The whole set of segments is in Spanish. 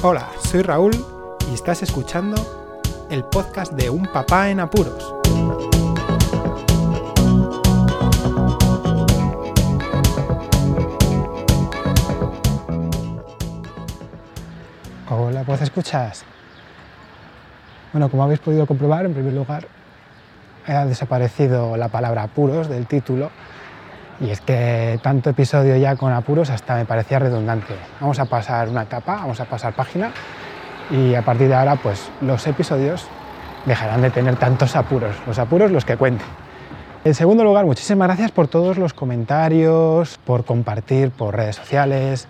Hola, soy Raúl y estás escuchando el podcast de Un Papá en Apuros. Hola, ¿pues escuchas? Bueno, como habéis podido comprobar, en primer lugar, ha desaparecido la palabra apuros del título y es que tanto episodio ya con apuros hasta me parecía redundante. Vamos a pasar una etapa, vamos a pasar página y a partir de ahora pues los episodios dejarán de tener tantos apuros, los apuros los que cuente. En segundo lugar, muchísimas gracias por todos los comentarios, por compartir por redes sociales,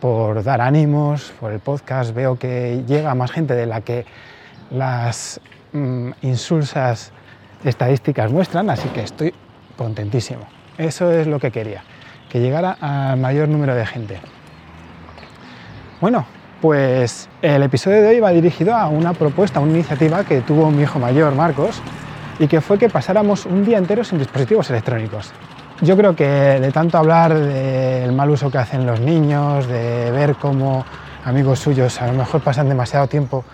por dar ánimos, por el podcast. Veo que llega más gente de la que las mm, insulsas estadísticas muestran, así que estoy contentísimo. Eso es lo que quería, que llegara al mayor número de gente. Bueno, pues el episodio de hoy va dirigido a una propuesta, una iniciativa que tuvo mi hijo mayor, Marcos, y que fue que pasáramos un día entero sin dispositivos electrónicos. Yo creo que de tanto hablar del mal uso que hacen los niños, de ver cómo amigos suyos a lo mejor pasan demasiado tiempo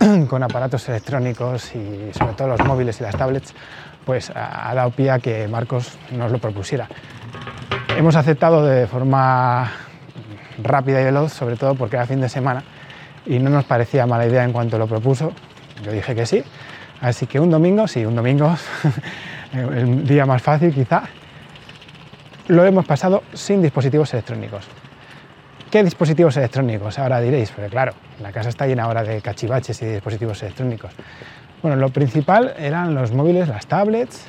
con aparatos electrónicos y sobre todo los móviles y las tablets, pues ha dado pie a que Marcos nos lo propusiera. Hemos aceptado de forma rápida y veloz, sobre todo porque era fin de semana y no nos parecía mala idea en cuanto lo propuso. Yo dije que sí, así que un domingo, sí, un domingo, el día más fácil quizá, lo hemos pasado sin dispositivos electrónicos. ¿Qué dispositivos electrónicos? Ahora diréis, pero claro, la casa está llena ahora de cachivaches y dispositivos electrónicos. Bueno, lo principal eran los móviles, las tablets,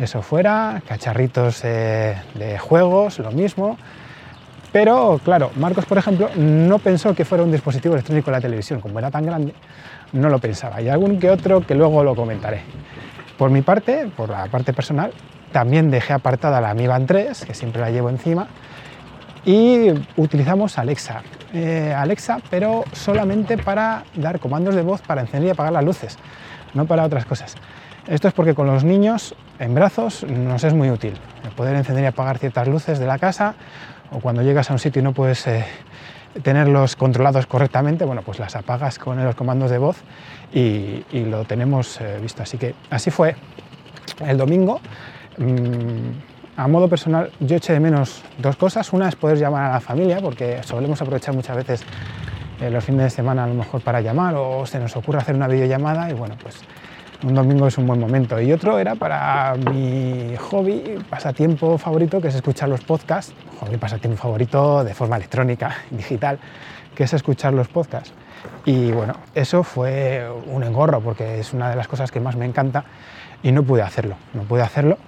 eso fuera, cacharritos de juegos, lo mismo. Pero claro, Marcos, por ejemplo, no pensó que fuera un dispositivo electrónico la televisión, como era tan grande, no lo pensaba. Y algún que otro que luego lo comentaré. Por mi parte, por la parte personal, también dejé apartada la Mi Band 3, que siempre la llevo encima, y utilizamos Alexa. Eh, Alexa, pero solamente para dar comandos de voz para encender y apagar las luces no para otras cosas. Esto es porque con los niños en brazos nos es muy útil, poder encender y apagar ciertas luces de la casa o cuando llegas a un sitio y no puedes eh, tenerlos controlados correctamente, bueno, pues las apagas con los comandos de voz y, lo tenemos eh, visto. Así que así fue el domingo. Mm, a modo personal, yo eché de menos dos cosas. Una es poder llamar a la familia, porque solemos aprovechar muchas veces eh, los fines de semana a lo mejor para llamar o se nos ocurre hacer una videollamada y bueno, pues un domingo es un buen momento. Y otro era para mi hobby, pasatiempo favorito, que es escuchar los podcasts, hobby, pasatiempo favorito de forma electrónica, digital, que es escuchar los podcasts. Y bueno, eso fue un engorro porque es una de las cosas que más me encanta y no pude hacerlo, no pude hacerlo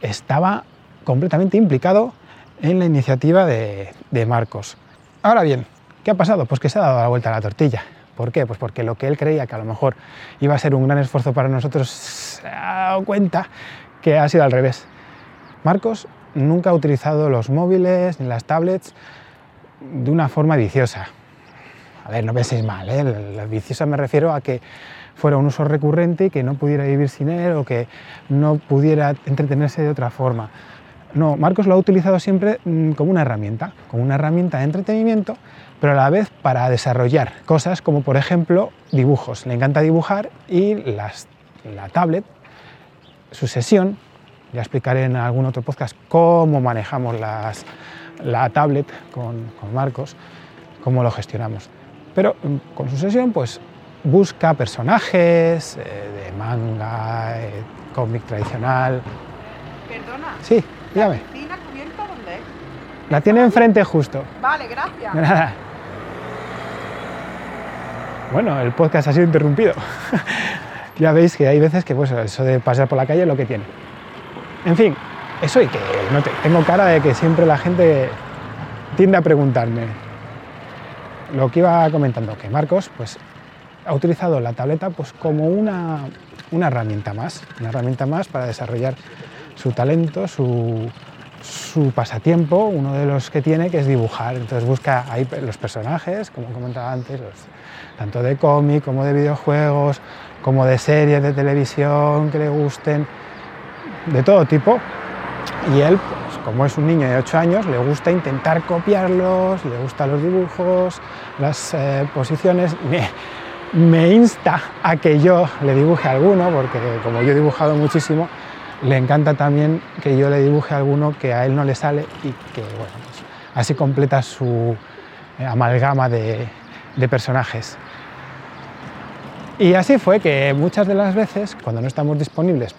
estaba completamente implicado en la iniciativa de, de Marcos. Ahora bien, ¿qué ha pasado? Pues que se ha dado la vuelta a la tortilla. ¿Por qué? Pues porque lo que él creía que a lo mejor iba a ser un gran esfuerzo para nosotros, se ha dado cuenta que ha sido al revés. Marcos nunca ha utilizado los móviles ni las tablets de una forma viciosa. A ver, no penséis mal, ¿eh? la viciosa me refiero a que fuera un uso recurrente y que no pudiera vivir sin él o que no pudiera entretenerse de otra forma. No, Marcos lo ha utilizado siempre mm, como una herramienta, como una herramienta de entretenimiento, pero a la vez para desarrollar cosas como por ejemplo dibujos. Le encanta dibujar y la tablet, su sesión, ya explicaré en algún otro podcast cómo manejamos la tablet con, Marcos, cómo lo gestionamos. Pero mm, con su sesión pues busca personajes eh, de manga, eh, cómic tradicional. ¿Perdona? Sí. Dígame. ¿La piscina cubierta dónde es? La tiene enfrente justo. Vale, gracias. nada. Bueno, el podcast ha sido interrumpido. ya veis que hay veces que pues, eso de pasar por la calle es lo que tiene. En fin, eso y que no tengo cara de que siempre la gente tiende a preguntarme. Lo que iba comentando, que Marcos pues, ha utilizado la tableta pues, como una, una herramienta más, una herramienta más para desarrollar su talento, su, pasatiempo, uno de los que tiene, que es dibujar. Entonces busca ahí los personajes, como comentaba antes, tanto de cómic como de videojuegos, como de series de televisión que le gusten, de todo tipo. Y él, pues, como es un niño de 8 años, le gusta intentar copiarlos, le gustan los dibujos, las eh, posiciones. Me, insta a que yo le dibuje alguno, porque como yo he dibujado muchísimo, le encanta también que yo le dibuje alguno que a él no le sale y que, bueno, pues, así completa su eh, amalgama de, de personajes. Y así fue que muchas de las veces, cuando no estamos disponibles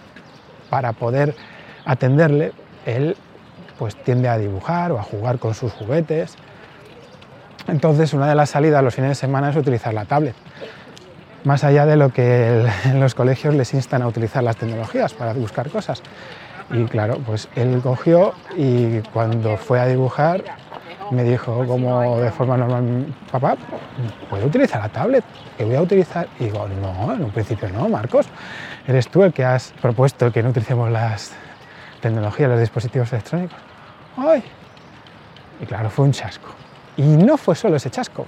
para poder atenderle, él pues tiende a dibujar o a jugar con sus juguetes. Entonces, una de las salidas los fines de semana es utilizar la tablet. Más allá de lo que el- los colegios les instan a utilizar las tecnologías para buscar cosas. Y claro, pues él cogió y cuando fue a dibujar me dijo como de forma normal, papá, ¿puedo utilizar la tablet? Que voy a utilizar. Y digo, no, en un principio no, Marcos. Eres tú el que has propuesto que no utilicemos las tecnologías, los dispositivos electrónicos. ¡Ay! Y claro, fue un chasco. Y no fue solo ese chasco,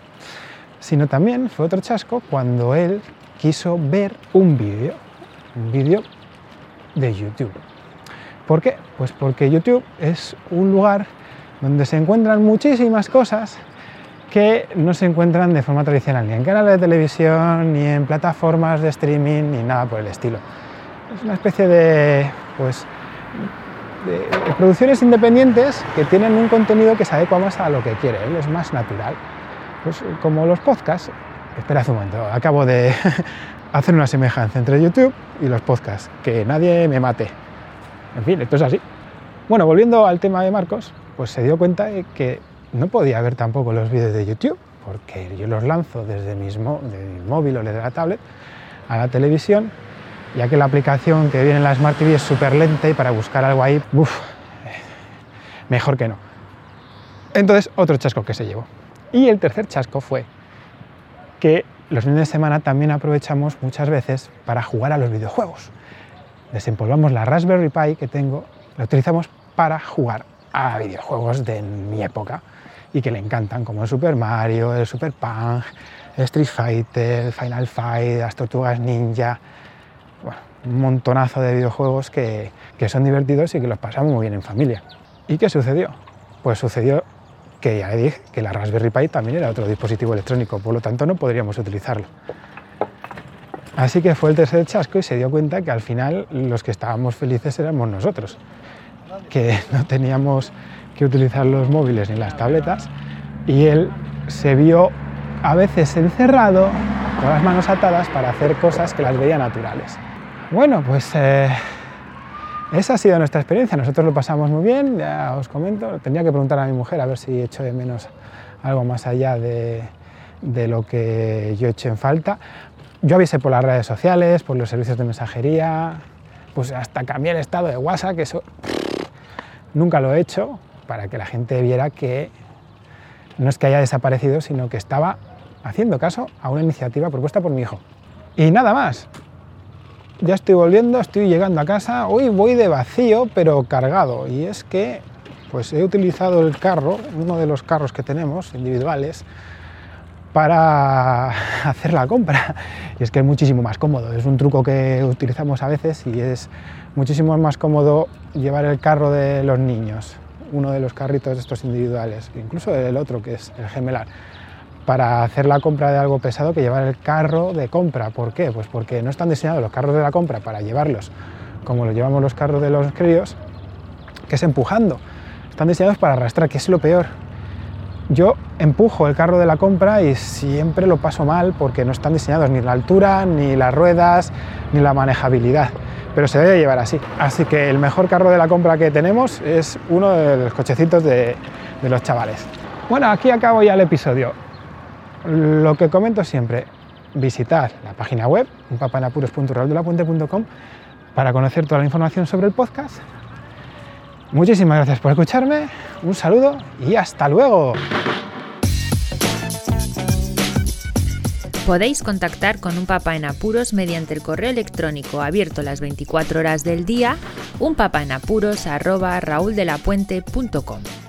sino también fue otro chasco cuando él quiso ver un vídeo, un vídeo de YouTube. ¿Por qué? Pues porque YouTube es un lugar donde se encuentran muchísimas cosas que no se encuentran de forma tradicional, ni en canales de televisión, ni en plataformas de streaming, ni nada por el estilo. Es una especie de, pues, de, producciones independientes que tienen un contenido que se adecua más a lo que quiere, es más natural. Pues como los podcasts, espera un momento, acabo de hacer una semejanza entre YouTube y los podcasts, que nadie me mate. En fin, esto es así. Bueno, volviendo al tema de Marcos, pues se dio cuenta de que no podía ver tampoco los vídeos de YouTube, porque yo los lanzo desde mis mo- de mi móvil o desde la tablet a la televisión, ya que la aplicación que viene en la Smart TV es súper lenta y para buscar algo ahí, uff, mejor que no. Entonces, otro chasco que se llevó. Y el tercer chasco fue que los fines de semana también aprovechamos muchas veces para jugar a los videojuegos. Desempolvamos la Raspberry Pi que tengo, la utilizamos para jugar a videojuegos de mi época y que le encantan, como el Super Mario, el Super Punk, el Street Fighter, el Final Fight, las Tortugas Ninja, un montonazo de videojuegos que, que son divertidos y que los pasamos muy bien en familia. ¿Y qué sucedió? Pues sucedió que ya dije que la Raspberry Pi también era otro dispositivo electrónico, por lo tanto no podríamos utilizarlo. Así que fue el tercer chasco y se dio cuenta que al final los que estábamos felices éramos nosotros, que no teníamos que utilizar los móviles ni las tabletas y él se vio a veces encerrado con las manos atadas para hacer cosas que las veía naturales. Bueno, pues eh, esa ha sido nuestra experiencia. Nosotros lo pasamos muy bien, ya os comento. Tendría que preguntar a mi mujer a ver si echo de menos algo más allá de, de lo que yo eché en falta. Yo avisé por las redes sociales, por los servicios de mensajería, pues hasta cambié el estado de WhatsApp, que eso nunca lo he hecho, para que la gente viera que no es que haya desaparecido, sino que estaba haciendo caso a una iniciativa propuesta por mi hijo. Y nada más. Ya estoy volviendo, estoy llegando a casa. Hoy voy de vacío, pero cargado. Y es que pues he utilizado el carro, uno de los carros que tenemos individuales, para hacer la compra. Y es que es muchísimo más cómodo. Es un truco que utilizamos a veces y es muchísimo más cómodo llevar el carro de los niños, uno de los carritos estos individuales, incluso el otro que es el gemelar, para hacer la compra de algo pesado que llevar el carro de compra. ¿Por qué? Pues porque no están diseñados los carros de la compra para llevarlos como los llevamos los carros de los críos, que es empujando. Están diseñados para arrastrar, que es lo peor. Yo empujo el carro de la compra y siempre lo paso mal porque no están diseñados ni la altura, ni las ruedas, ni la manejabilidad. Pero se debe llevar así. Así que el mejor carro de la compra que tenemos es uno de los cochecitos de, de los chavales. Bueno, aquí acabo ya el episodio. Lo que comento siempre, visitad la página web, unpapanapuros.raúldelapuente.com para conocer toda la información sobre el podcast. Muchísimas gracias por escucharme, un saludo y hasta luego. Podéis contactar con un papá en apuros mediante el correo electrónico abierto las 24 horas del día, unpapaenapuros@raúldelapuente.com.